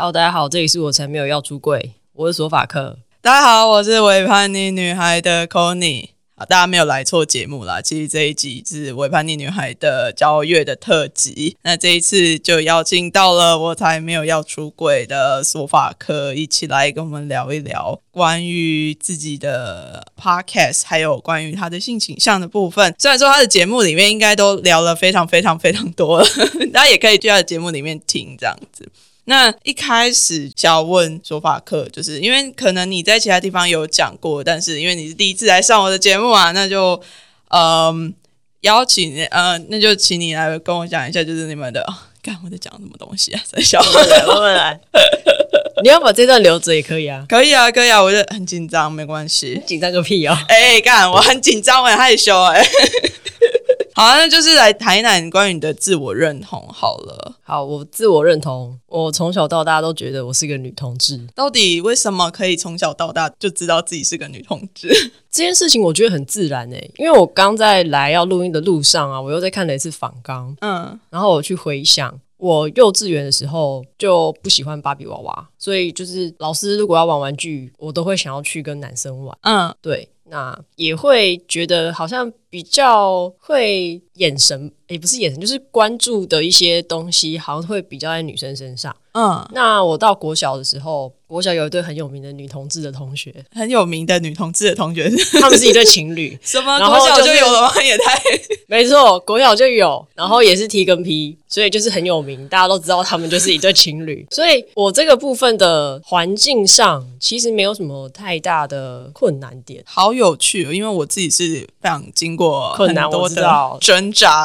Hello，大家好，这里是我才没有要出柜，我是索法克。大家好，我是伪叛逆女孩的 c o n y 啊，大家没有来错节目啦。其实这一集是伪叛逆女孩的骄傲月的特辑。那这一次就邀请到了我才没有要出轨的索法克，一起来跟我们聊一聊关于自己的 podcast，还有关于他的性倾向的部分。虽然说他的节目里面应该都聊了非常非常非常多了，大家也可以去他的节目里面听这样子。那一开始想要问说法课，就是因为可能你在其他地方有讲过，但是因为你是第一次来上我的节目啊，那就嗯邀请呃，那就请你来跟我讲一下，就是你们的，看我在讲什么东西啊？在小来，慢慢来。你要把这段留着也可以啊，可以啊，可以啊，我就很紧张，没关系，紧张个屁哦！哎，干，我很紧张，我很害羞，哎。好，那就是来谈一谈关于你的自我认同好了。好，我自我认同，我从小到大都觉得我是个女同志。到底为什么可以从小到大就知道自己是个女同志？这件事情我觉得很自然诶，因为我刚在来要录音的路上啊，我又在看了一次访纲，嗯，然后我去回想，我幼稚园的时候就不喜欢芭比娃娃，所以就是老师如果要玩玩具，我都会想要去跟男生玩，嗯，对，那也会觉得好像。比较会眼神，也不是眼神，就是关注的一些东西，好像会比较在女生身上。嗯，那我到国小的时候，国小有一对很有名的女同志的同学，很有名的女同志的同学，他们是一对情侣。什么？国小就有了吗？也太没错，国小就有，然后也是 T 跟 P，所以就是很有名，大家都知道他们就是一对情侣。所以我这个部分的环境上，其实没有什么太大的困难点。好有趣，因为我自己是非常经。过很多的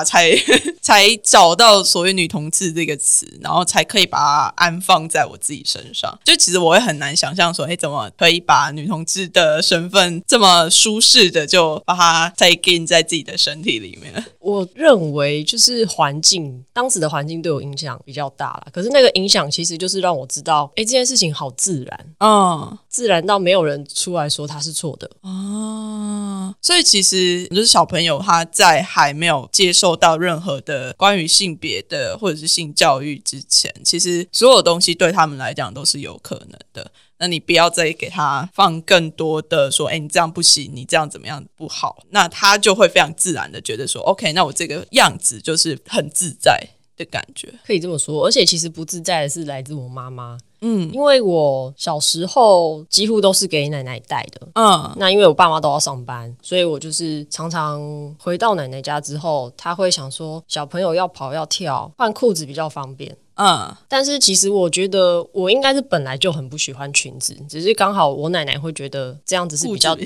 才 才找到所谓女同志这个词，然后才可以把它安放在我自己身上。就其实我会很难想象说，哎，怎么可以把女同志的身份这么舒适的就把它再给在自己的身体里面？我认为就是环境，当时的环境对我影响比较大了。可是那个影响其实就是让我知道，哎，这件事情好自然，嗯，自然到没有人出来说他是错的啊。所以其实就是。小朋友他在还没有接受到任何的关于性别的或者是性教育之前，其实所有东西对他们来讲都是有可能的。那你不要再给他放更多的说，哎，你这样不行，你这样怎么样不好，那他就会非常自然的觉得说，OK，那我这个样子就是很自在的感觉，可以这么说。而且其实不自在的是来自我妈妈。嗯，因为我小时候几乎都是给奶奶带的，嗯，那因为我爸妈都要上班，所以我就是常常回到奶奶家之后，他会想说小朋友要跑要跳，换裤子比较方便。嗯，但是其实我觉得我应该是本来就很不喜欢裙子，只是刚好我奶奶会觉得这样子是比较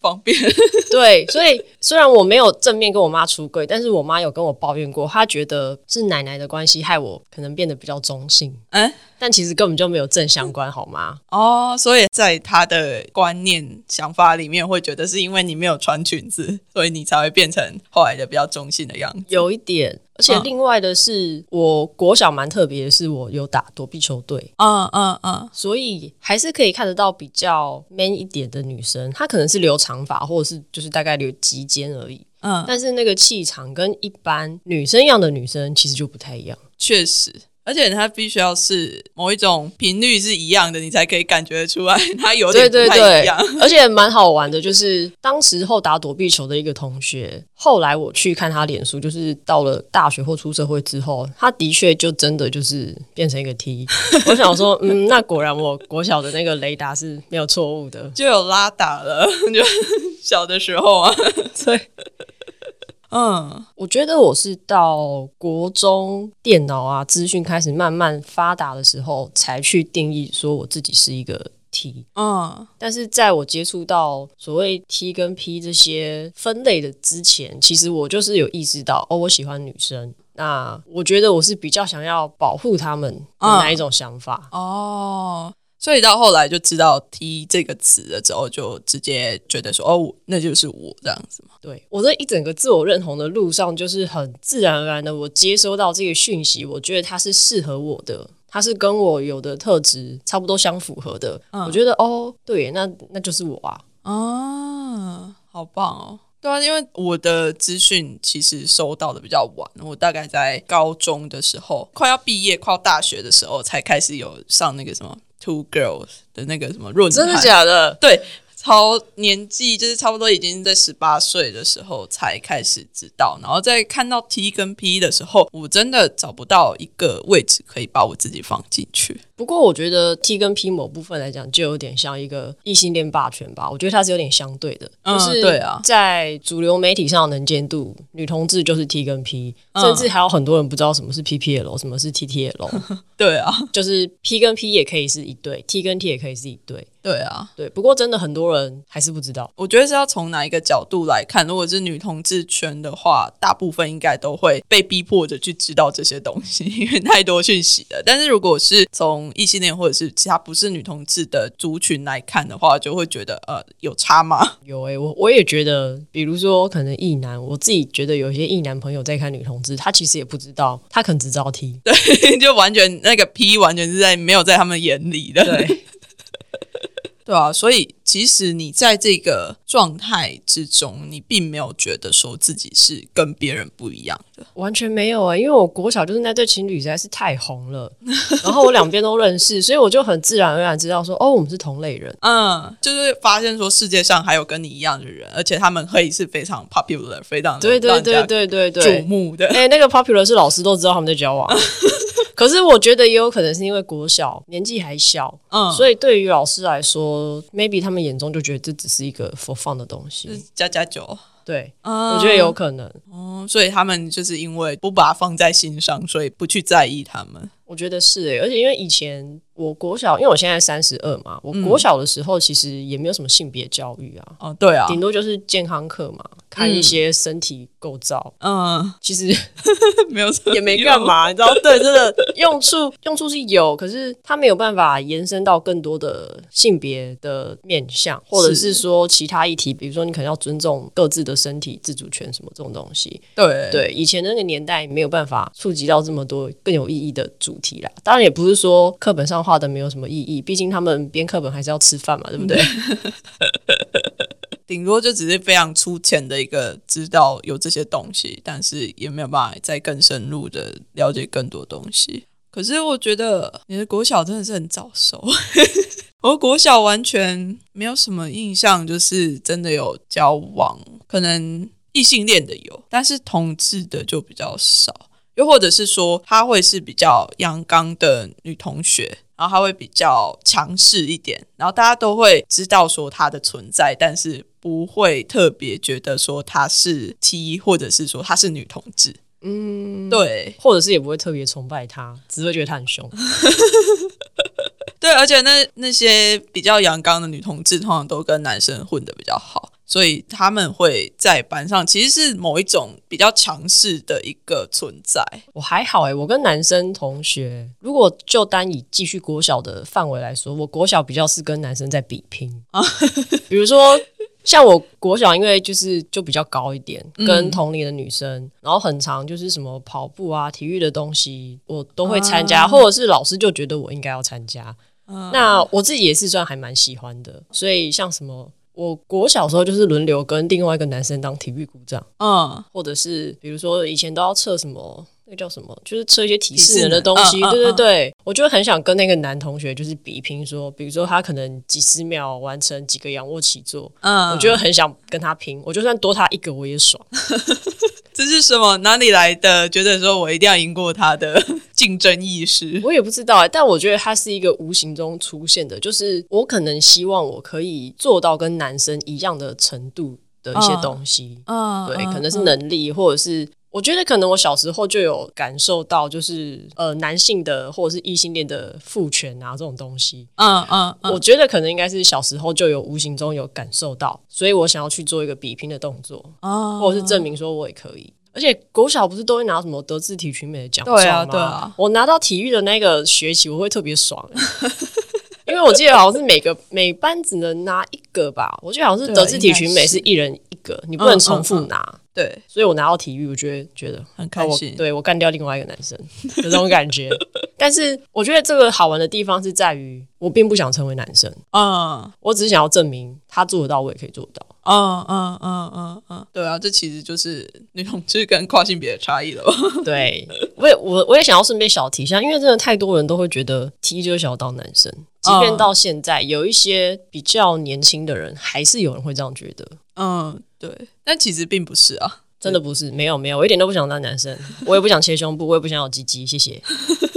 方便。对，所以虽然我没有正面跟我妈出柜，但是我妈有跟我抱怨过，她觉得是奶奶的关系害我可能变得比较中性。哎，但其实根本就没有正相关，好吗？哦，所以在她的观念想法里面，会觉得是因为你没有穿裙子，所以你才会变成后来的比较中性的样子。有一点。而且另外的是，我国小蛮特别的是，我有打躲避球队，嗯嗯嗯，所以还是可以看得到比较 man 一点的女生，她可能是留长发，或者是就是大概留及肩而已，嗯，但是那个气场跟一般女生一样的女生其实就不太一样，确实。而且它必须要是某一种频率是一样的，你才可以感觉出来它有点不太一样。而且蛮好玩的，就是当时候打躲避球的一个同学，后来我去看他脸书，就是到了大学或出社会之后，他的确就真的就是变成一个 T。我想说，嗯，那果然我国小的那个雷达是没有错误的，就有拉打了，就小的时候啊，对。嗯，我觉得我是到国中电脑啊资讯开始慢慢发达的时候，才去定义说我自己是一个 T。嗯，但是在我接触到所谓 T 跟 P 这些分类的之前，其实我就是有意识到，哦，我喜欢女生。那我觉得我是比较想要保护他们的那一种想法。哦。所以到后来就知道 “T” 这个词了之后，就直接觉得说：“哦，那就是我这样子嘛。”对我这一整个自我认同的路上，就是很自然而然的，我接收到这个讯息，我觉得它是适合我的，它是跟我有的特质差不多相符合的。我觉得哦，对，那那就是我啊！啊，好棒哦！对啊，因为我的资讯其实收到的比较晚，我大概在高中的时候，快要毕业、快要大学的时候，才开始有上那个什么 Two Girls 的那个什么论坛，真的假的？对。超年纪就是差不多已经在十八岁的时候才开始知道，然后在看到 T 跟 P 的时候，我真的找不到一个位置可以把我自己放进去。不过我觉得 T 跟 P 某部分来讲，就有点像一个异性恋霸权吧。我觉得它是有点相对的，就是对啊，在主流媒体上能见度，女同志就是 T 跟 P，甚至还有很多人不知道什么是 PPL，什么是 TTL。对啊，就是 P 跟 P 也可以是一对，T 跟 T 也可以是一对。对啊，对，不过真的很多人还是不知道。我觉得是要从哪一个角度来看，如果是女同志圈的话，大部分应该都会被逼迫着去知道这些东西，因为太多讯息了。但是如果是从异性恋或者是其他不是女同志的族群来看的话，就会觉得呃有差吗？有诶，我我也觉得，比如说可能异男，我自己觉得有些异男朋友在看女同志，他其实也不知道，他可能只知道 T，对，就完全那个 P 完全是在没有在他们眼里的，对。对啊，所以其实你在这个状态之中，你并没有觉得说自己是跟别人不一样的，完全没有啊。因为我国小就是那对情侣实在是太红了，然后我两边都认识，所以我就很自然而然知道说，哦，我们是同类人。嗯，就是发现说世界上还有跟你一样的人，而且他们可以是非常 popular，非常对对对对对对瞩目的。哎，那个 popular 是老师都知道他们在交往。可是我觉得也有可能是因为国小年纪还小，嗯，所以对于老师来说，maybe 他们眼中就觉得这只是一个 for fun 的东西，加加酒。对，我觉得有可能。哦，所以他们就是因为不把它放在心上，所以不去在意他们。我觉得是诶，而且因为以前我国小，因为我现在三十二嘛，我国小的时候其实也没有什么性别教育啊。哦，对啊，顶多就是健康课嘛，看一些身体构造。嗯，其实没有也没干嘛，你知道？对，真的用处用处是有，可是它没有办法延伸到更多的性别的面向，或者是说其他议题，比如说你可能要尊重各自的身体自主权什么这种东西。对对，以前那个年代没有办法触及到这么多更有意义的主。题啦，当然也不是说课本上画的没有什么意义，毕竟他们编课本还是要吃饭嘛，对不对？顶多就只是非常粗浅的一个知道有这些东西，但是也没有办法再更深入的了解更多东西。可是我觉得你的国小真的是很早熟，我国小完全没有什么印象，就是真的有交往，可能异性恋的有，但是同志的就比较少。又或者是说，她会是比较阳刚的女同学，然后她会比较强势一点，然后大家都会知道说她的存在，但是不会特别觉得说她是 T，或者是说她是女同志。嗯，对，或者是也不会特别崇拜她，只会觉得她很凶。对，而且那那些比较阳刚的女同志，通常都跟男生混的比较好。所以他们会在班上，其实是某一种比较强势的一个存在。我还好诶，我跟男生同学，如果就单以继续国小的范围来说，我国小比较是跟男生在比拼啊。比如说，像我国小，因为就是就比较高一点，跟同龄的女生，然后很长就是什么跑步啊、体育的东西，我都会参加，或者是老师就觉得我应该要参加。那我自己也是算还蛮喜欢的，所以像什么。我国小时候就是轮流跟另外一个男生当体育股长，嗯，或者是比如说以前都要测什么，那个叫什么，就是测一些体适能的东西，对对对，我就很想跟那个男同学就是比拼，说比如说他可能几十秒完成几个仰卧起坐，嗯，我觉得很想跟他拼，我就算多他一个我也爽。这是什么？哪里来的？觉得说我一定要赢过他的 竞争意识？我也不知道，但我觉得他是一个无形中出现的，就是我可能希望我可以做到跟男生一样的程度的一些东西。嗯，对，可能是能力，或者是我觉得可能我小时候就有感受到，就是呃，男性的或者是异性恋的父权啊这种东西。嗯嗯，我觉得可能应该是小时候就有无形中有感受到，所以我想要去做一个比拼的动作，哦，或者是证明说我也可以。而且国小不是都会拿什么德智体群美的奖状吗？对啊，对啊。我拿到体育的那个学期，我会特别爽，因为我记得好像是每个每班只能拿一个吧。我记得好像是德智体群美是一人一个，你不能重复拿。对，所以我拿到体育，我觉得觉得很开心。对我干掉另外一个男生有这种感觉。但是我觉得这个好玩的地方是在于，我并不想成为男生。嗯，我只是想要证明他做得到，我也可以做得到。嗯嗯嗯嗯嗯，对啊，这其实就是那种就是跟跨性别的差异了。对，我也我我也想要顺便小提一下，因为真的太多人都会觉得 T 就是想要当男生，即便到现在有一些比较年轻的人，还是有人会这样觉得。嗯，对，但其实并不是啊，真的不是，没有没有，我一点都不想当男生，我也不想切胸部，我也不想有鸡鸡，谢谢。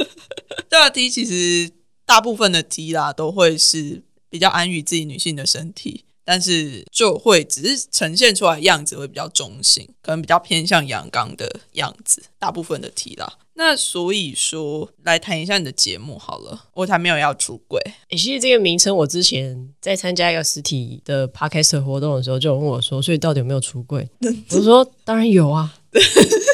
对啊，T 其实大部分的 T 啦，都会是比较安于自己女性的身体。但是就会只是呈现出来样子会比较中性，可能比较偏向阳刚的样子，大部分的题啦。那所以说来谈一下你的节目好了，我才没有要出轨。其实这个名称我之前在参加一个实体的 podcast 活动的时候，就问我说，所以到底有没有出柜？我说当然有啊。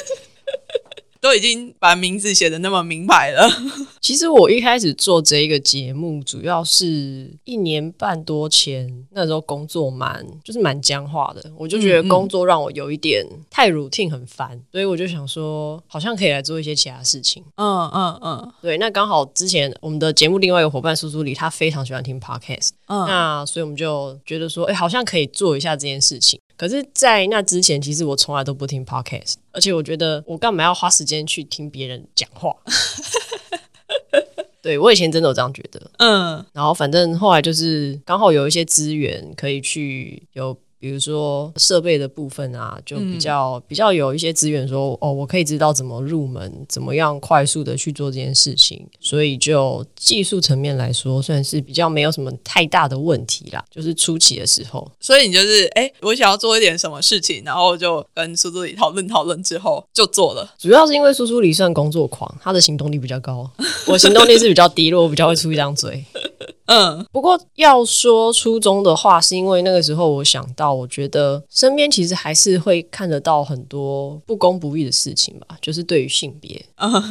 都已经把名字写的那么明白了。其实我一开始做这一个节目，主要是一年半多前，那时候工作蛮就是蛮僵化的，我就觉得工作让我有一点太 routine 很烦，所以我就想说，好像可以来做一些其他事情。嗯嗯嗯，对，那刚好之前我们的节目另外一个伙伴苏苏里，他非常喜欢听 podcast，嗯，那所以我们就觉得说，哎，好像可以做一下这件事情。可是，在那之前，其实我从来都不听 podcast，而且我觉得我干嘛要花时间去听别人讲话？对我以前真的有这样觉得，嗯，然后反正后来就是刚好有一些资源可以去有。比如说设备的部分啊，就比较比较有一些资源，说哦，我可以知道怎么入门，怎么样快速的去做这件事情，所以就技术层面来说，算是比较没有什么太大的问题啦。就是初期的时候，所以你就是哎，我想要做一点什么事情，然后就跟苏助理讨论讨论之后就做了。主要是因为苏助理算工作狂，他的行动力比较高，我行动力是比较低落，我比较会出一张嘴。嗯，不过要说初衷的话，是因为那个时候我想到，我觉得身边其实还是会看得到很多不公不义的事情吧，就是对于性别，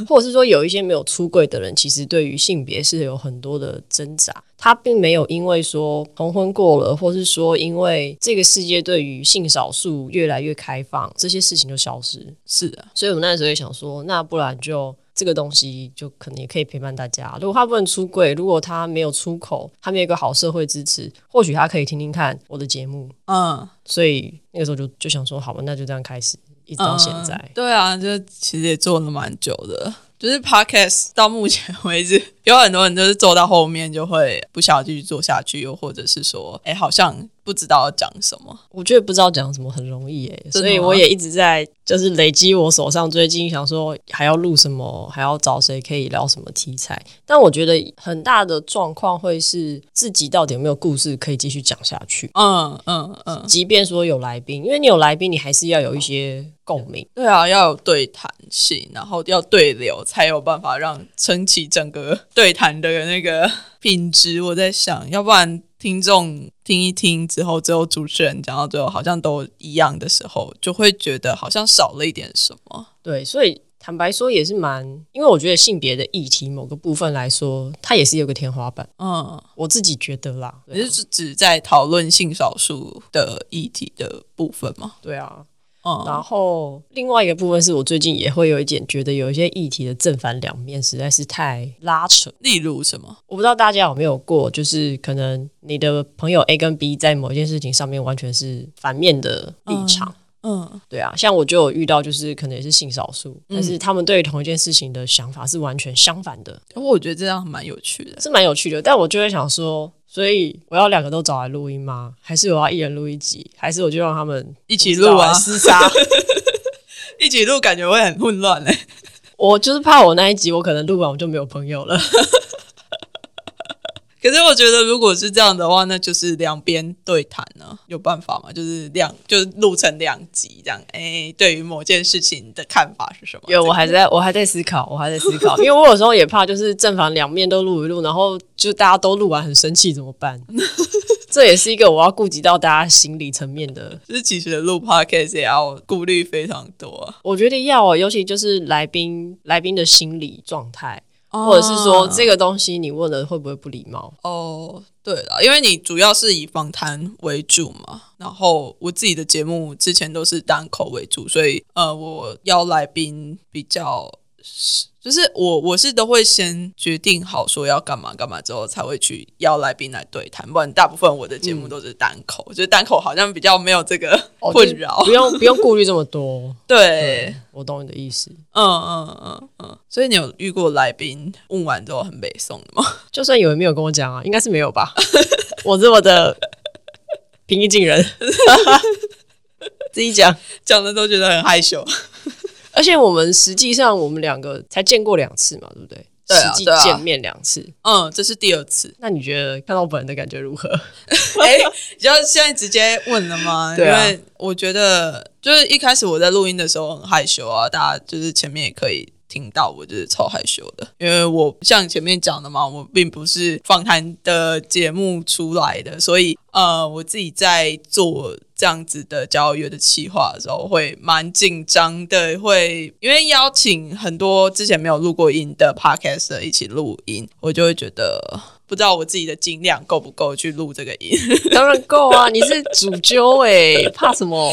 或者是说有一些没有出柜的人，其实对于性别是有很多的挣扎。他并没有因为说同婚过了，或是说因为这个世界对于性少数越来越开放，这些事情就消失。是的，所以我那时候也想说，那不然就。这个东西就可能也可以陪伴大家。如果他不能出柜，如果他没有出口，他没有一个好社会支持，或许他可以听听看我的节目。嗯，所以那个时候就就想说，好吧，那就这样开始，一直到现在。对啊，就其实也做了蛮久的。就是 podcast 到目前为止，有很多人就是做到后面就会不想继续做下去，又或者是说，哎，好像。不知道要讲什么，我觉得不知道讲什么很容易诶，所以我也一直在就是累积我手上最近想说还要录什么，还要找谁可以聊什么题材。但我觉得很大的状况会是自己到底有没有故事可以继续讲下去。嗯嗯嗯，即便说有来宾，因为你有来宾，你还是要有一些共鸣。对啊，要有对谈性，然后要对流，才有办法让撑起整个对谈的那个品质。我在想，要不然。听众听一听之后，最后主持人讲到最后好像都一样的时候，就会觉得好像少了一点什么。对，所以坦白说也是蛮，因为我觉得性别的议题某个部分来说，它也是有个天花板。嗯，我自己觉得啦，也是指在讨论性少数的议题的部分嘛？对啊。然后另外一个部分是我最近也会有一点觉得有一些议题的正反两面实在是太拉扯。例如什么？我不知道大家有没有过，就是可能你的朋友 A 跟 B 在某一件事情上面完全是反面的立场。嗯，对啊，像我就有遇到，就是可能也是性少数，但是他们对同一件事情的想法是完全相反的。不过我觉得这样蛮有趣的，是蛮有趣的。但我就会想说。所以我要两个都找来录音吗？还是我要一人录一集？还是我就让他们一起录完？厮杀，一起录感觉会很混乱嘞。我就是怕我那一集我可能录完我就没有朋友了。可是我觉得，如果是这样的话，那就是两边对谈呢，有办法吗？就是两，就是录成两集这样。哎，对于某件事情的看法是什么？有，我还在我还在思考，我还在思考，因为我有时候也怕，就是正反两面都录一录，然后就大家都录完很生气怎么办？这也是一个我要顾及到大家心理层面的。就是其实录 podcast 也要顾虑非常多。我觉得要，尤其就是来宾来宾的心理状态。或者是说这个东西你问了会不会不礼貌？哦，对了，因为你主要是以访谈为主嘛，然后我自己的节目之前都是单口为主，所以呃，我邀来宾比较就是我我是都会先决定好说要干嘛干嘛之后才会去邀来宾来对谈，不然大部分我的节目都是单口，就是单口好像比较没有这个 困扰，不用不用顾虑这么多。对，我懂你的意思。嗯嗯嗯嗯，所以你有遇过来宾问完之后很北宋的吗？就算有人没有跟我讲啊，应该是没有吧？我这么的平易近人，自己讲讲的都觉得很害羞。而且我们实际上我们两个才见过两次嘛，对不对？对啊，实际见面两次，嗯，这是第二次。那你觉得看到本人的感觉如何？哎，你要现在直接问了吗？对啊，我觉得就是一开始我在录音的时候很害羞啊，大家就是前面也可以。听到我就是超害羞的，因为我像前面讲的嘛，我并不是访谈的节目出来的，所以呃，我自己在做这样子的交友的企划的时候，会蛮紧张的，会因为邀请很多之前没有录过音的 podcast 一起录音，我就会觉得。不知道我自己的斤量够不够去录这个音？当然够啊！你是主揪哎，怕什么？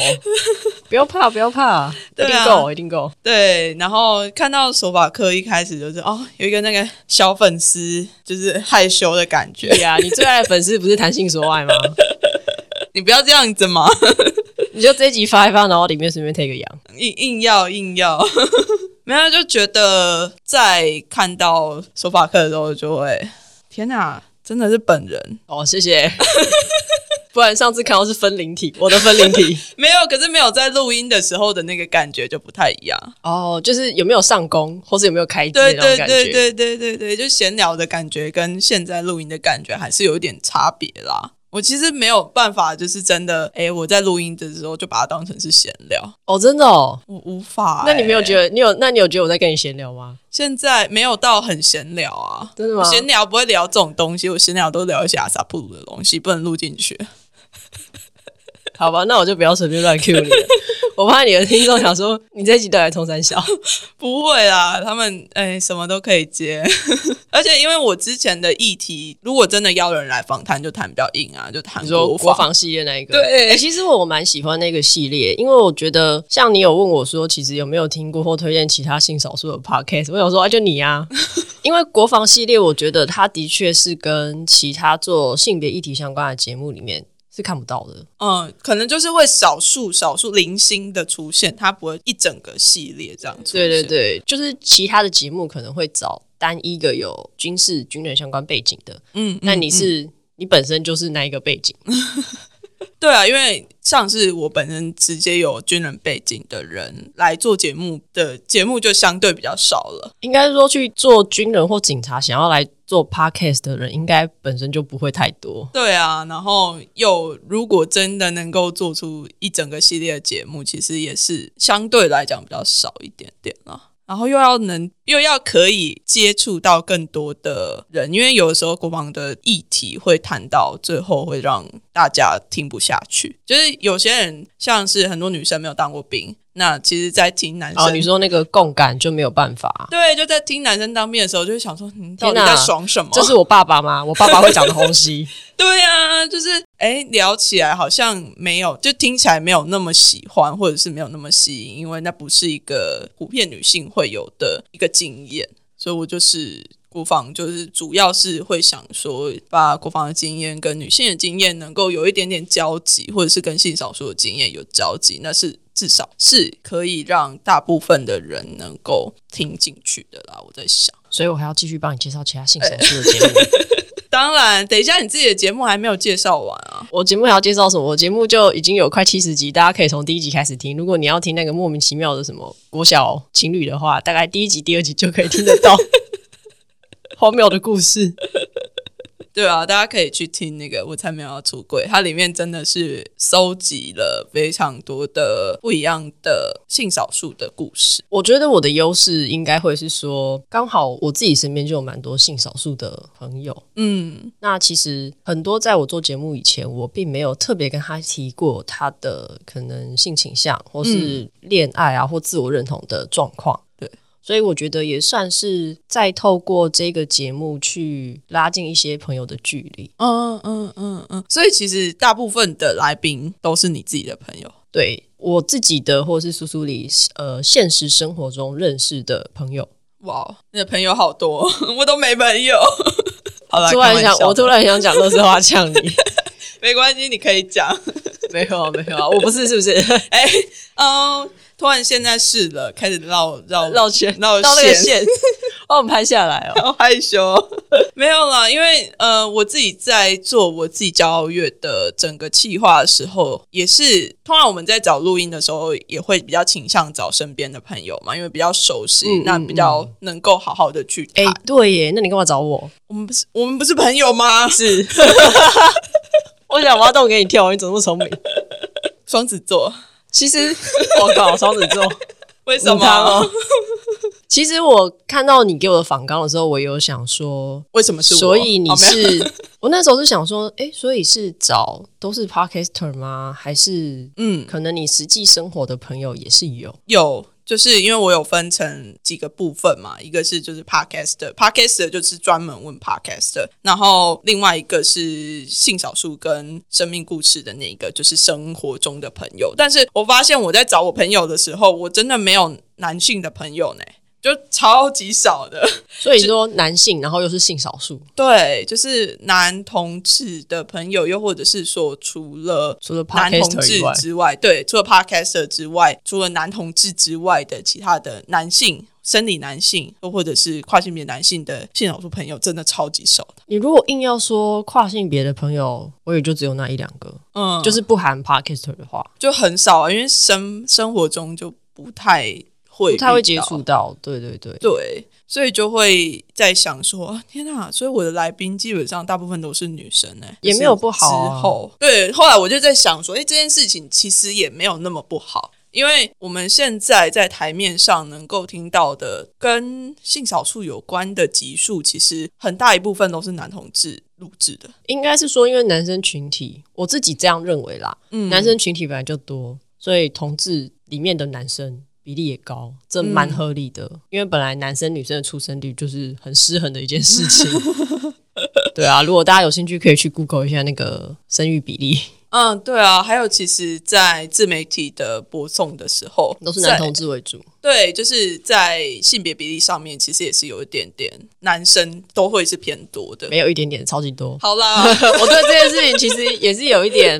不要怕，不要怕，一定够，一定够。对，然后看到手法课一开始就是哦，有一个那个小粉丝，就是害羞的感觉。对啊，你最爱的粉丝不是谈性说爱吗？你不要这样子嘛！你就这集发一发，然后里面随便贴个羊，硬硬要硬要，没有就觉得在看到手法课的时候就会。天哪，真的是本人哦！谢谢，不然上次看到是分灵体，我的分灵体 没有，可是没有在录音的时候的那个感觉就不太一样哦，就是有没有上工，或是有没有开机对对对对对对对，就闲聊的感觉跟现在录音的感觉还是有一点差别啦。我其实没有办法，就是真的，哎，我在录音的时候就把它当成是闲聊哦，真的哦，我无法。那你没有觉得你有？那你有觉得我在跟你闲聊吗？现在没有到很闲聊啊，真的吗？闲聊不会聊这种东西，我闲聊都聊一些阿萨布鲁的东西，不能录进去。好吧，那我就不要随便乱 Q 你了。我怕你的听众想说你这集都来冲三小，不会啦，他们哎什么都可以接。而且因为我之前的议题，如果真的邀人来访谈，就谈比较硬啊，就谈说国防系列那一个。对，其实我蛮喜欢那个系列，因为我觉得像你有问我说，其实有没有听过或推荐其他性少数的 podcast，我想说啊，就你啊，因为国防系列，我觉得它的确是跟其他做性别议题相关的节目里面。是看不到的，嗯，可能就是会少数少数零星的出现，它不会一整个系列这样子。对对对，就是其他的节目可能会找单一个有军事军人相关背景的，嗯，那你是你本身就是那一个背景。对啊，因为像是我本身直接有军人背景的人来做节目的节目就相对比较少了。应该说去做军人或警察想要来做 podcast 的人，应该本身就不会太多。对啊，然后又如果真的能够做出一整个系列的节目，其实也是相对来讲比较少一点点了。然后又要能又要可以接触到更多的人，因为有的时候国防的议题会谈到最后会让大家听不下去，就是有些人像是很多女生没有当过兵。那其实，在听男生，你说那个共感就没有办法。对，就在听男生当面的时候，就会想说，你到底在爽什么？这是我爸爸吗？我爸爸会讲的东西。对呀，就是哎，聊起来好像没有，就听起来没有那么喜欢，或者是没有那么吸引，因为那不是一个普遍女性会有的一个经验。所以我就是国防，就是主要是会想说，把国防的经验跟女性的经验能够有一点点交集，或者是跟性少数的经验有交集，那是。至少是可以让大部分的人能够听进去的啦。我在想，所以我还要继续帮你介绍其他性少数的节目。当然，等一下你自己的节目还没有介绍完啊。我节目还要介绍什么？我节目就已经有快七十集，大家可以从第一集开始听。如果你要听那个莫名其妙的什么国小情侣的话，大概第一集、第二集就可以听得到 荒谬的故事。对啊，大家可以去听那个《我才没有要出柜》，它里面真的是收集了非常多的不一样的性少数的故事。我觉得我的优势应该会是说，刚好我自己身边就有蛮多性少数的朋友。嗯，那其实很多在我做节目以前，我并没有特别跟他提过他的可能性倾向，或是恋爱啊，或自我认同的状况。所以我觉得也算是再透过这个节目去拉近一些朋友的距离。嗯嗯嗯嗯。所以其实大部分的来宾都是你自己的朋友，对我自己的或是苏苏里呃现实生活中认识的朋友。哇，你的朋友好多，我都没朋友。好了，突然想，我突然想讲乐色话呛你，没关系，你可以讲。没有，没有啊，我不是，是不是？哎，嗯。突然现在是了，开始绕绕绕圈绕绕那个线，帮 我们拍下来哦。好害羞，没有啦，因为呃，我自己在做我自己骄傲月的整个企划的时候，也是通常我们在找录音的时候，也会比较倾向找身边的朋友嘛，因为比较熟悉，那比较能够好好的去谈。对耶，那你干嘛找我？我们不是我们不是朋友吗？是，我想挖洞给你跳，你怎么那么聪明？双子座。其实 我靠，双子座 为什么？其实我看到你给我的访纲的时候，我有想说，为什么是？所以你是我那时候是想说，哎，所以是找都是 podcaster 吗？还是嗯，可能你实际生活的朋友也是有有。就是因为我有分成几个部分嘛，一个是就是 podcast，podcast 就是专门问 podcast，然后另外一个是性少数跟生命故事的那个，就是生活中的朋友。但是我发现我在找我朋友的时候，我真的没有男性的朋友呢。就超级少的，所以说男性，然后又是性少数，对，就是男同志的朋友，又或者是说除了除了男同志之外，对，除了 podcaster 之外，除了男同志之外的其他的男性生理男性，又或者是跨性别男性的性少数朋友，真的超级少的。你如果硬要说跨性别的朋友，我也就只有那一两个，嗯，就是不含 podcaster 的话，就很少啊，因为生生活中就不太。不太会接触到，对对对对，所以就会在想说，天哪！所以我的来宾基本上大部分都是女生呢，也没有不好。之后，对，后来我就在想说，哎，这件事情其实也没有那么不好，因为我们现在在台面上能够听到的跟性少数有关的集数，其实很大一部分都是男同志录制的。应该是说，因为男生群体，我自己这样认为啦，嗯，男生群体本来就多，所以同志里面的男生。比例也高，这蛮合理的，因为本来男生女生的出生率就是很失衡的一件事情。对啊，如果大家有兴趣，可以去 Google 一下那个生育比例。嗯，对啊，还有其实，在自媒体的播送的时候，都是男同志为主。对，就是在性别比例上面，其实也是有一点点男生都会是偏多的，没有一点点，超级多。好啦，我对这件事情其实也是有一点。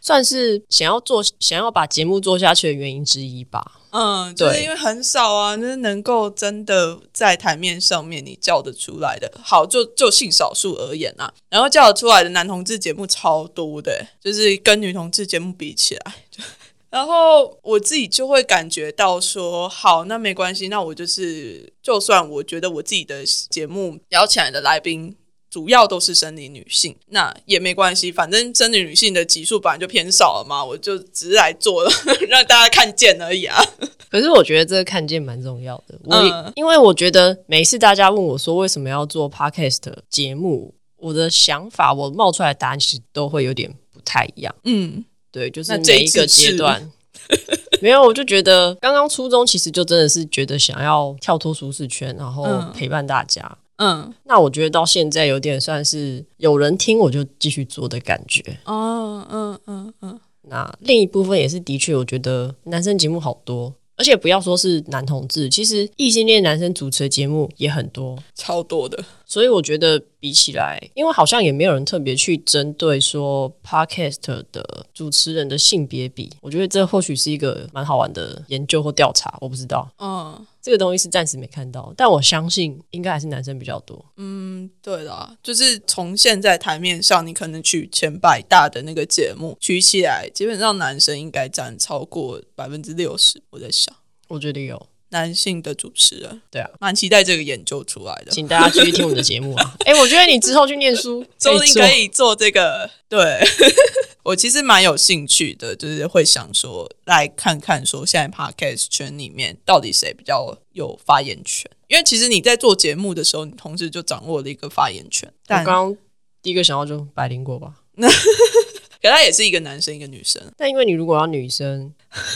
算是想要做、想要把节目做下去的原因之一吧。嗯，就是，因为很少啊，那能够真的在台面上面你叫得出来的，好，就就性少数而言啊，然后叫得出来的男同志节目超多的，就是跟女同志节目比起来，然后我自己就会感觉到说，好，那没关系，那我就是，就算我觉得我自己的节目邀请来的来宾。主要都是生理女性，那也没关系，反正生理女性的集数本来就偏少了嘛，我就只是来做了，让大家看见而已啊。可是我觉得这个看见蛮重要的，我因为我觉得每次大家问我说为什么要做 podcast 节目，我的想法我冒出来的答案其实都会有点不太一样。嗯，对，就是每一个阶段。没有，我就觉得刚刚初中其实就真的是觉得想要跳脱舒适圈，然后陪伴大家。嗯，那我觉得到现在有点算是有人听我就继续做的感觉。哦，嗯嗯嗯。那另一部分也是的确，我觉得男生节目好多，而且不要说是男同志，其实异性恋男生主持的节目也很多，超多的。所以我觉得比起来，因为好像也没有人特别去针对说 podcast 的主持人的性别比，我觉得这或许是一个蛮好玩的研究或调查，我不知道。嗯。这个东西是暂时没看到，但我相信应该还是男生比较多。嗯，对啦，就是从现在台面上，你可能取前百大的那个节目取起来，基本上男生应该占超过百分之六十。我在想，我觉得有男性的主持人，对啊，蛮期待这个研究出来的，请大家继续听我们的节目啊！哎，我觉得你之后去念书，说不定可以做这个，对。我其实蛮有兴趣的，就是会想说来看看说现在 podcast 圈里面到底谁比较有发言权，因为其实你在做节目的时候，你同时就掌握了一个发言权。我刚刚第一个想到就百灵果吧，可他也是一个男生一个女生。但因为你如果要女生，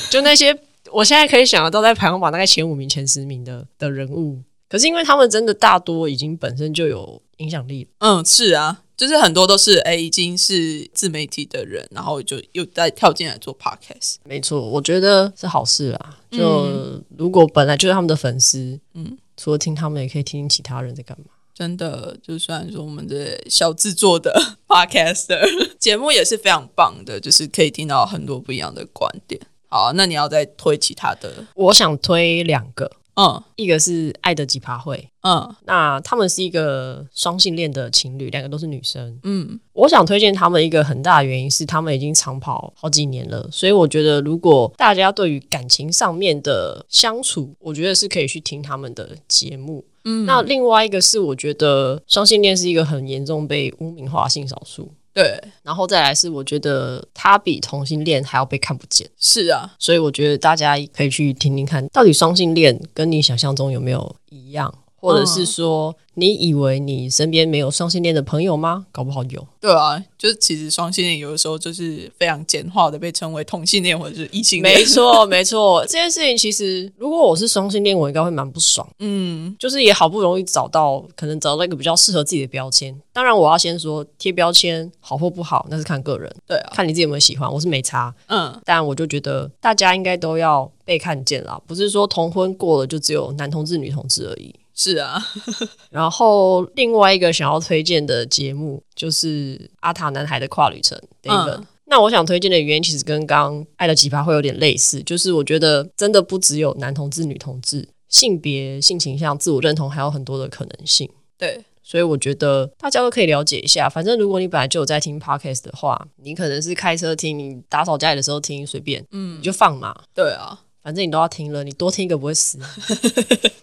就那些我现在可以想得到在排行榜大概前五名前十名的的人物，可是因为他们真的大多已经本身就有影响力。嗯，是啊。就是很多都是哎，已经是自媒体的人，然后就又再跳进来做 podcast。没错，我觉得是好事啦。就如果本来就是他们的粉丝，嗯，除了听他们，也可以听听其他人在干嘛。真的，就虽然说我们的小制作的 podcaster 节目也是非常棒的，就是可以听到很多不一样的观点。好，那你要再推其他的？我想推两个。嗯，一个是爱的吉趴会，嗯，那他们是一个双性恋的情侣，两个都是女生，嗯，我想推荐他们一个很大的原因是他们已经长跑好几年了，所以我觉得如果大家对于感情上面的相处，我觉得是可以去听他们的节目，嗯，那另外一个是我觉得双性恋是一个很严重被污名化性少数。对，然后再来是，我觉得他比同性恋还要被看不见。是啊，所以我觉得大家可以去听听看，到底双性恋跟你想象中有没有一样，或者是说。你以为你身边没有双性恋的朋友吗？搞不好有。对啊，就是其实双性恋有的时候就是非常简化的被称为同性恋或者是异性恋。没错，没错。这件事情其实，如果我是双性恋，我应该会蛮不爽。嗯，就是也好不容易找到，可能找到一个比较适合自己的标签。当然，我要先说贴标签好或不好，那是看个人。对啊，看你自己有没有喜欢。我是没差。嗯，但我就觉得大家应该都要被看见啦，不是说同婚过了就只有男同志、女同志而已。是啊，然后另外一个想要推荐的节目就是阿塔男孩的跨旅程。David，那我想推荐的原因其实跟刚爱的奇葩会有点类似，就是我觉得真的不只有男同志、女同志，性别、性倾向、自我认同还有很多的可能性。对，所以我觉得大家都可以了解一下。反正如果你本来就有在听 Podcast 的话，你可能是开车听，你打扫家里的时候听，随便，嗯，你就放嘛。对啊，反正你都要听了，你多听一个不会死。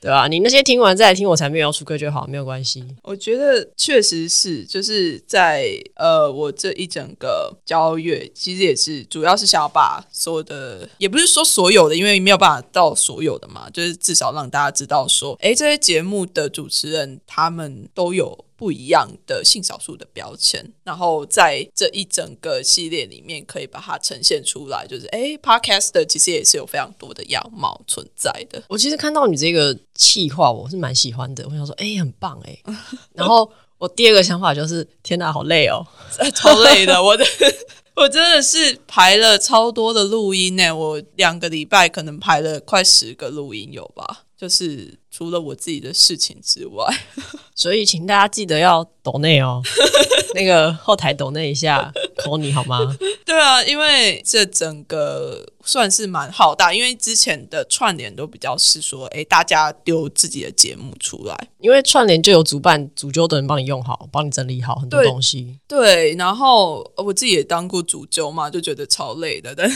对吧？你那些听完再来听，我才没有出歌就好，没有关系。我觉得确实是，就是在呃，我这一整个交月，其实也是主要是想要把所有的，也不是说所有的，因为没有办法到所有的嘛，就是至少让大家知道说，哎，这些节目的主持人他们都有。不一样的性少数的标签，然后在这一整个系列里面，可以把它呈现出来。就是，哎，Podcast 其实也是有非常多的样貌存在的。我其实看到你这个气话，我是蛮喜欢的。我想说，哎，很棒哎。然后我第二个想法就是，天哪，好累哦，超累的。我的，我真的是排了超多的录音呢。我两个礼拜可能排了快十个录音有吧。就是除了我自己的事情之外，所以请大家记得要抖内哦，那个后台抖内一下，扣你好吗？对啊，因为这整个算是蛮浩大，因为之前的串联都比较是说，哎，大家丢自己的节目出来，因为串联就有主办主揪的人帮你用好，帮你整理好很多东西。对，然后我自己也当过主揪嘛，就觉得超累的，但。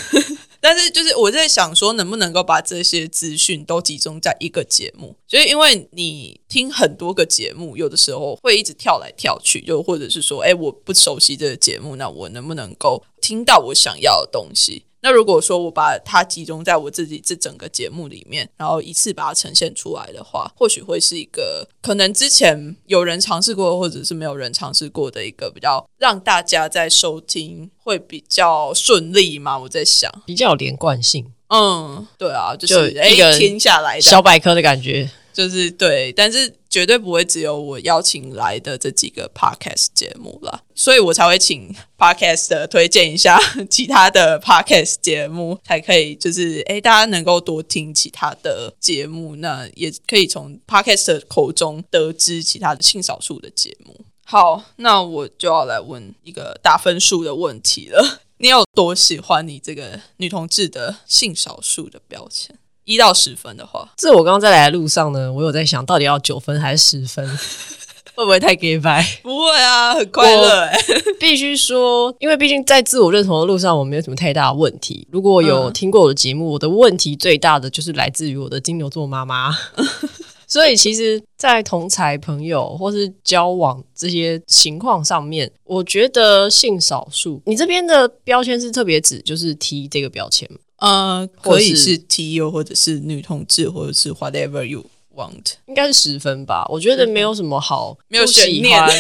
但是就是我在想说，能不能够把这些资讯都集中在一个节目？所以因为你听很多个节目，有的时候会一直跳来跳去，就或者是说，哎，我不熟悉这个节目，那我能不能够听到我想要的东西？那如果说我把它集中在我自己这整个节目里面，然后一次把它呈现出来的话，或许会是一个可能之前有人尝试过，或者是没有人尝试过的一个比较让大家在收听会比较顺利嘛？我在想，比较有连贯性。嗯，对啊，就是一个听下来的小百科的感觉。就是对，但是绝对不会只有我邀请来的这几个 podcast 节目了，所以我才会请 podcast 推荐一下 其他的 podcast 节目，才可以就是哎，大家能够多听其他的节目，那也可以从 podcast 口中得知其他的性少数的节目。好，那我就要来问一个打分数的问题了，你有多喜欢你这个女同志的性少数的标签？一到十分的话，这我刚刚在来的路上呢，我有在想到底要九分还是十分，会不会太 gay 白？不会啊，很快乐。必须说，因为毕竟在自我认同的路上，我没有什么太大的问题。如果有听过我的节目，我的问题最大的就是来自于我的金牛座妈妈。所以，其实，在同才朋友或是交往这些情况上面，我觉得性少数，你这边的标签是特别指就是 T 这个标签吗？呃，可以是 T U 或者是女同志，或者是 whatever you want，应该是十分吧。我觉得没有什么好 没有喜欢，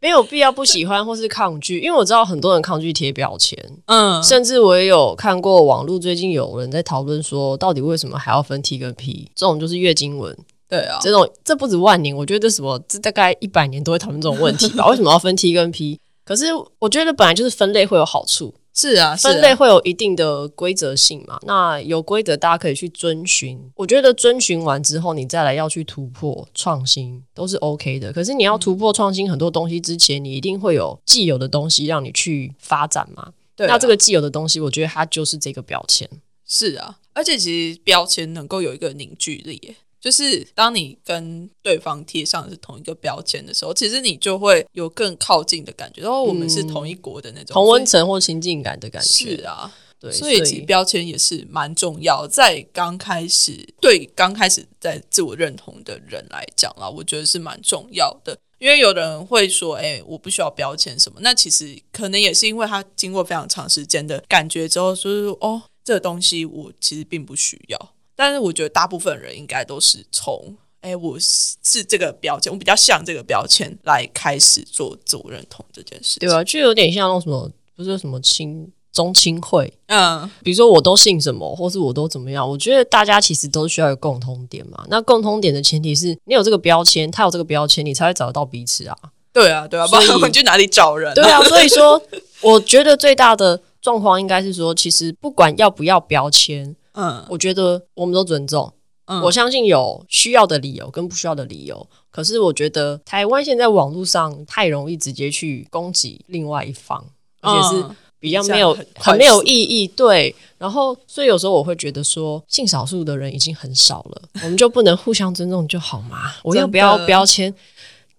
没有必要不喜欢或是抗拒，因为我知道很多人抗拒贴标签。嗯，甚至我也有看过网络最近有人在讨论说，到底为什么还要分 T 跟 P？这种就是月经文。对啊，这种这不止万年，我觉得这什么这大概一百年都会讨论这种问题吧？为什么要分 T 跟 P？可是我觉得本来就是分类会有好处。是啊，分类会有一定的规则性嘛？那有规则，大家可以去遵循。我觉得遵循完之后，你再来要去突破创新，都是 OK 的。可是你要突破创新很多东西之前，你一定会有既有的东西让你去发展嘛？对，那这个既有的东西，我觉得它就是这个标签。是啊，而且其实标签能够有一个凝聚力。就是当你跟对方贴上是同一个标签的时候，其实你就会有更靠近的感觉，然后我们是同一国的那种同温层或亲近感的感觉。是啊，对，所以其实标签也是蛮重要。在刚开始，对刚开始在自我认同的人来讲啦，我觉得是蛮重要的。因为有人会说：“哎，我不需要标签什么。”那其实可能也是因为他经过非常长时间的感觉之后，说：“哦，这个东西我其实并不需要。”但是我觉得大部分人应该都是从“哎，我是这个标签，我比较像这个标签”来开始做自我认同这件事，对啊，就有点像那种什么，不是什么亲中亲会，嗯，比如说我都姓什么，或是我都怎么样？我觉得大家其实都需要有共通点嘛。那共通点的前提是你有这个标签，他有这个标签，你才会找得到彼此啊。对啊，对啊，不然我们去哪里找人？对啊，所以说，我觉得最大的状况应该是说，其实不管要不要标签。嗯，我觉得我们都尊重。嗯，我相信有需要的理由跟不需要的理由。可是我觉得台湾现在网络上太容易直接去攻击另外一方，而且是比较没有很没有意义。对，然后所以有时候我会觉得说，性少数的人已经很少了，我们就不能互相尊重就好吗？我又不要标签，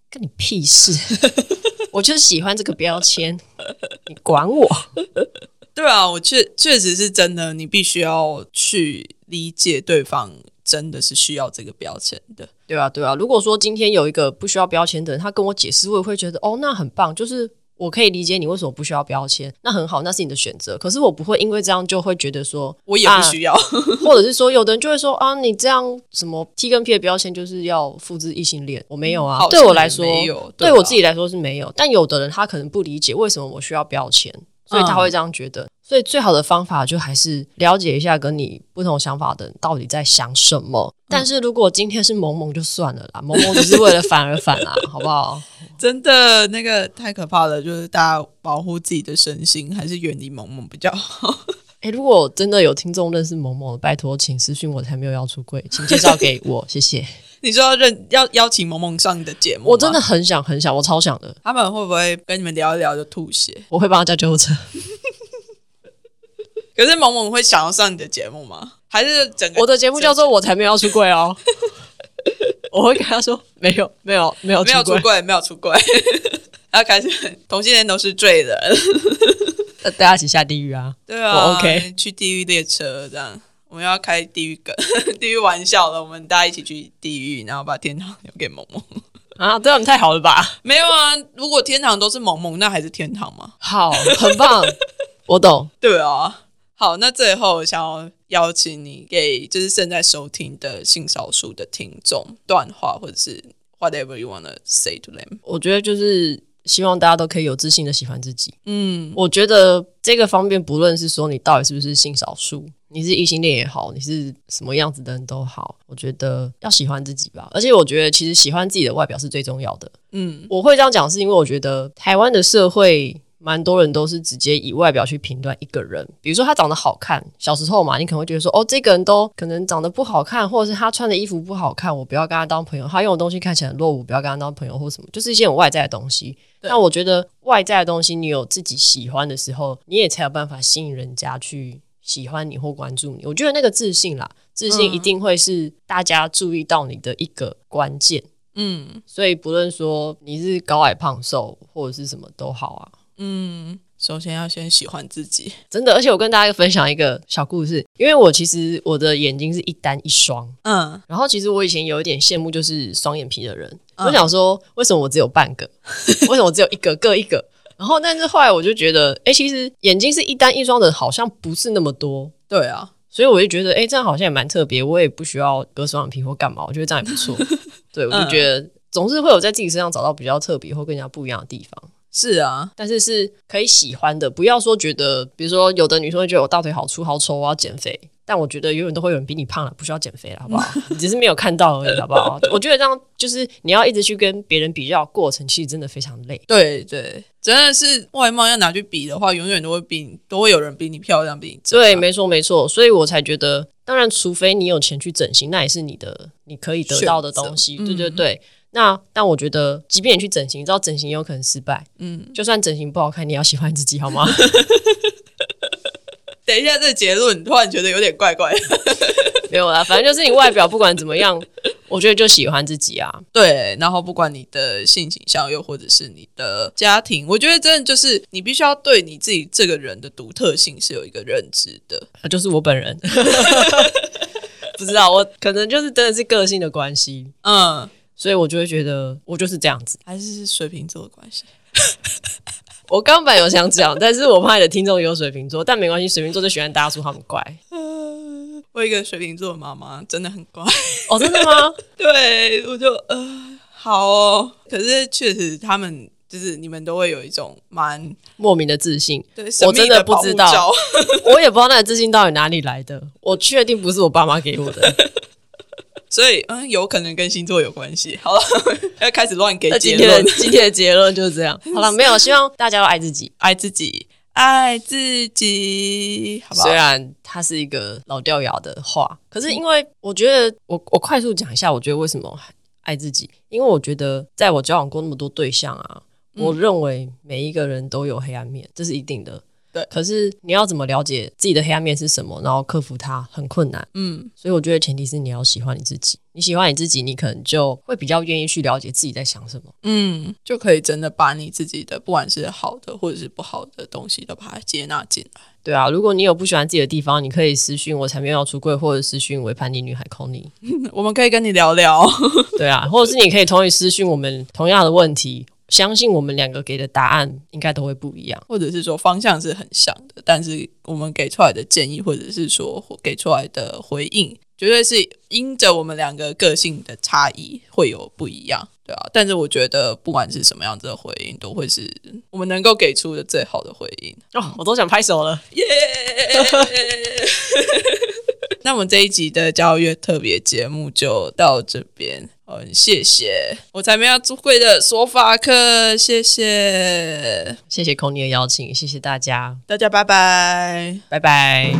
跟你屁事！我就是喜欢这个标签，你管我？对啊，我确确实是真的，你必须要去理解对方真的是需要这个标签的。对啊，对啊。如果说今天有一个不需要标签的人，他跟我解释，我也会觉得哦，那很棒，就是我可以理解你为什么不需要标签，那很好，那是你的选择。可是我不会因为这样就会觉得说我也不需要，或者是说有的人就会说啊，你这样什么 T 跟 P 的标签就是要复制异性恋，我没有啊。对我来说，对我自己来说是没有。但有的人他可能不理解为什么我需要标签。所以他会这样觉得，所以最好的方法就还是了解一下跟你不同想法的人到底在想什么。但是如果今天是萌萌就算了啦，萌萌只是为了反而反啊，好不好？真的那个太可怕了，就是大家保护自己的身心，还是远离萌萌比较好。哎，如果真的有听众认识萌萌，拜托请私讯我，才没有要出柜，请介绍给我，谢谢。你说要认要邀请萌萌上你的节目，我真的很想很想，我超想的。他们会不会跟你们聊一聊就吐血？我会帮他叫救护车。可是萌萌会想要上你的节目吗？还是整个我的节目叫做我才没有要出柜哦？我会跟他说没有没有没有没有出柜没有出柜，然后开始同性恋都是罪人，大家一起下地狱啊？对啊，OK，去地狱列车这样。我们要开地狱梗、地狱玩笑了。我们大家一起去地狱，然后把天堂留给萌萌啊！这样太好了吧？没有啊，如果天堂都是萌萌，那还是天堂吗？好，很棒，我懂。对啊，好，那最后想要邀请你给就是正在收听的性少数的听众段话，或者是 whatever you wanna say to them。我觉得就是希望大家都可以有自信的喜欢自己。嗯，我觉得这个方面，不论是说你到底是不是性少数。你是异性恋也好，你是什么样子的人都好，我觉得要喜欢自己吧。而且我觉得其实喜欢自己的外表是最重要的。嗯，我会这样讲是因为我觉得台湾的社会蛮多人都是直接以外表去评断一个人，比如说他长得好看，小时候嘛，你可能会觉得说哦，这个人都可能长得不好看，或者是他穿的衣服不好看，我不要跟他当朋友。他用的东西看起来很落伍，不要跟他当朋友，或什么，就是一些很外在的东西。但我觉得外在的东西，你有自己喜欢的时候，你也才有办法吸引人家去。喜欢你或关注你，我觉得那个自信啦，自信一定会是大家注意到你的一个关键。嗯，所以不论说你是高矮胖瘦或者是什么都好啊。嗯，首先要先喜欢自己，真的。而且我跟大家分享一个小故事，因为我其实我的眼睛是一单一双，嗯，然后其实我以前有一点羡慕就是双眼皮的人，我想说为什么我只有半个，为什么我只有一个各一个？然后，但是后来我就觉得，哎，其实眼睛是一单一双的，好像不是那么多。对啊，所以我就觉得，哎，这样好像也蛮特别。我也不需要割双眼皮或干嘛，我觉得这样也不错。对，我就觉得总是会有在自己身上找到比较特别或更加不一样的地方。是啊，但是是可以喜欢的，不要说觉得，比如说有的女生会觉得我大腿好粗好丑，我要减肥。但我觉得永远都会有人比你胖了，不需要减肥了，好不好？你只是没有看到而已，好不好？我觉得这样就是你要一直去跟别人比较，过程其实真的非常累。对对，真的是外貌要拿去比的话，永远都会比都会有人比你漂亮，比你对，没错没错。所以我才觉得，当然，除非你有钱去整形，那也是你的你可以得到的东西。对对对。那但我觉得，即便你去整形，你知道整形也有可能失败。嗯，就算整形不好看，你要喜欢自己，好吗？等一下，这结论突然觉得有点怪怪。没有啦，反正就是你外表不管怎么样，我觉得就喜欢自己啊。对，然后不管你的性倾向，又或者是你的家庭，我觉得真的就是你必须要对你自己这个人的独特性是有一个认知的。就是我本人，不知道我可能就是真的是个性的关系，嗯，所以我就会觉得我就是这样子，还是水瓶座的关系。我刚本有想讲，但是我怕你的听众有水瓶座，但没关系，水瓶座就喜欢大家说他们乖。我一个水瓶座的妈妈真的很乖哦，真的吗？对，我就呃好哦。可是确实，他们就是你们都会有一种蛮莫名的自信。对，我真的不知道，我也不知道那个自信到底哪里来的。我确定不是我爸妈给我的。所以，嗯，有可能跟星座有关系。好了，要开始乱给结论。今天的结论就是这样。好了，没有，希望大家都爱自己，爱自己，爱自己，好不好？虽然它是一个老掉牙的话，可是因为我觉得，我我快速讲一下，我觉得为什么爱自己？因为我觉得，在我交往过那么多对象啊，我认为每一个人都有黑暗面，这是一定的。对，可是你要怎么了解自己的黑暗面是什么，然后克服它很困难。嗯，所以我觉得前提是你要喜欢你自己，你喜欢你自己，你可能就会比较愿意去了解自己在想什么。嗯，就可以真的把你自己的不管是好的或者是不好的东西都把它接纳进来。对啊，如果你有不喜欢自己的地方，你可以私讯我才没有要出柜，或者私讯为叛逆女孩 call 你，我们可以跟你聊聊。对啊，或者是你可以同意私讯我们同样的问题。相信我们两个给的答案应该都会不一样，或者是说方向是很像的，但是我们给出来的建议，或者是说给出来的回应，绝对是因着我们两个个性的差异会有不一样，对啊。但是我觉得不管是什么样子的回应，都会是我们能够给出的最好的回应哦，我都想拍手了，耶！那我们这一集的教育特别节目就到这边。很谢谢，我才没有做会的说法课，谢谢，谢谢孔尼的邀请，谢谢大家，大家拜拜，拜拜。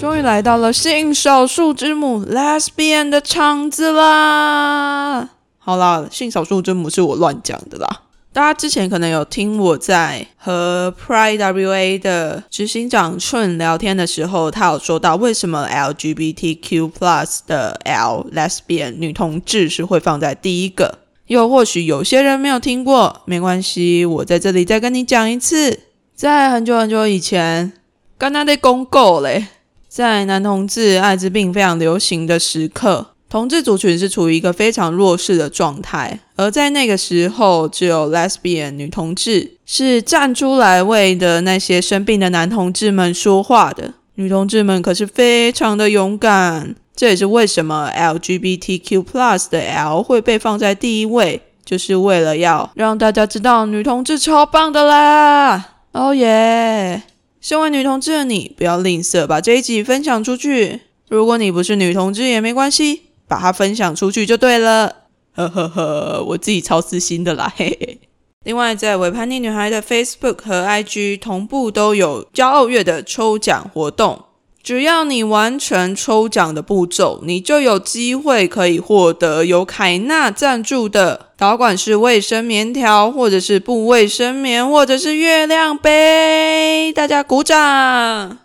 终于来到了性少数之母 Lesbian 的场子啦！好啦，性少数之母是我乱讲的啦。大家之前可能有听我在和 Pride WA 的执行长春聊天的时候，他有说到为什么 LGBTQ plus 的 L Lesbian 女同志是会放在第一个。又或许有些人没有听过，没关系，我在这里再跟你讲一次。在很久很久以前，刚刚的公告嘞，在男同志艾滋病非常流行的时刻。同志族群是处于一个非常弱势的状态，而在那个时候，只有 lesbian 女同志是站出来为的那些生病的男同志们说话的。女同志们可是非常的勇敢，这也是为什么 LGBTQ plus 的 L 会被放在第一位，就是为了要让大家知道女同志超棒的啦！哦耶！身为女同志的你，不要吝啬把这一集分享出去。如果你不是女同志也没关系。把它分享出去就对了，呵呵呵，我自己超私心的啦，嘿嘿。另外，在伪叛逆女孩的 Facebook 和 IG 同步都有骄傲月的抽奖活动，只要你完成抽奖的步骤，你就有机会可以获得由凯纳赞助的导管式卫生棉条，或者是布卫生棉，或者是月亮杯。大家鼓掌！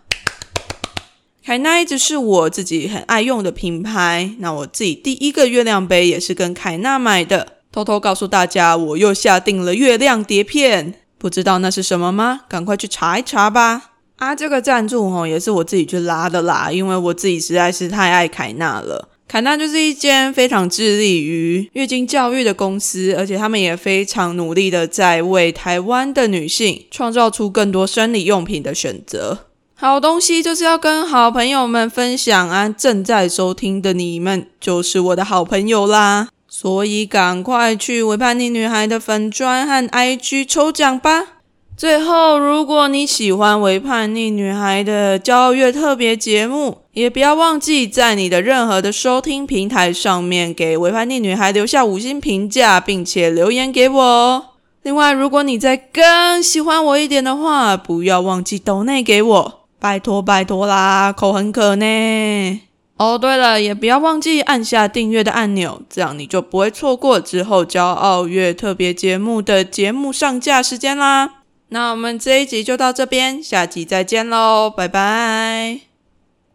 凯纳一直是我自己很爱用的品牌，那我自己第一个月亮杯也是跟凯纳买的。偷偷告诉大家，我又下定了月亮碟片，不知道那是什么吗？赶快去查一查吧。啊，这个赞助哦，也是我自己去拉的啦，因为我自己实在是太爱凯纳了。凯纳就是一间非常致力于月经教育的公司，而且他们也非常努力的在为台湾的女性创造出更多生理用品的选择。好东西就是要跟好朋友们分享啊！正在收听的你们就是我的好朋友啦，所以赶快去维叛逆女孩的粉砖和 IG 抽奖吧！最后，如果你喜欢维叛逆女孩的骄傲月特别节目，也不要忘记在你的任何的收听平台上面给维叛逆女孩留下五星评价，并且留言给我哦。另外，如果你再更喜欢我一点的话，不要忘记抖内给我。拜托拜托啦，口很渴呢。哦，对了，也不要忘记按下订阅的按钮，这样你就不会错过之后骄傲月特别节目的节目上架时间啦。那我们这一集就到这边，下集再见喽，拜拜。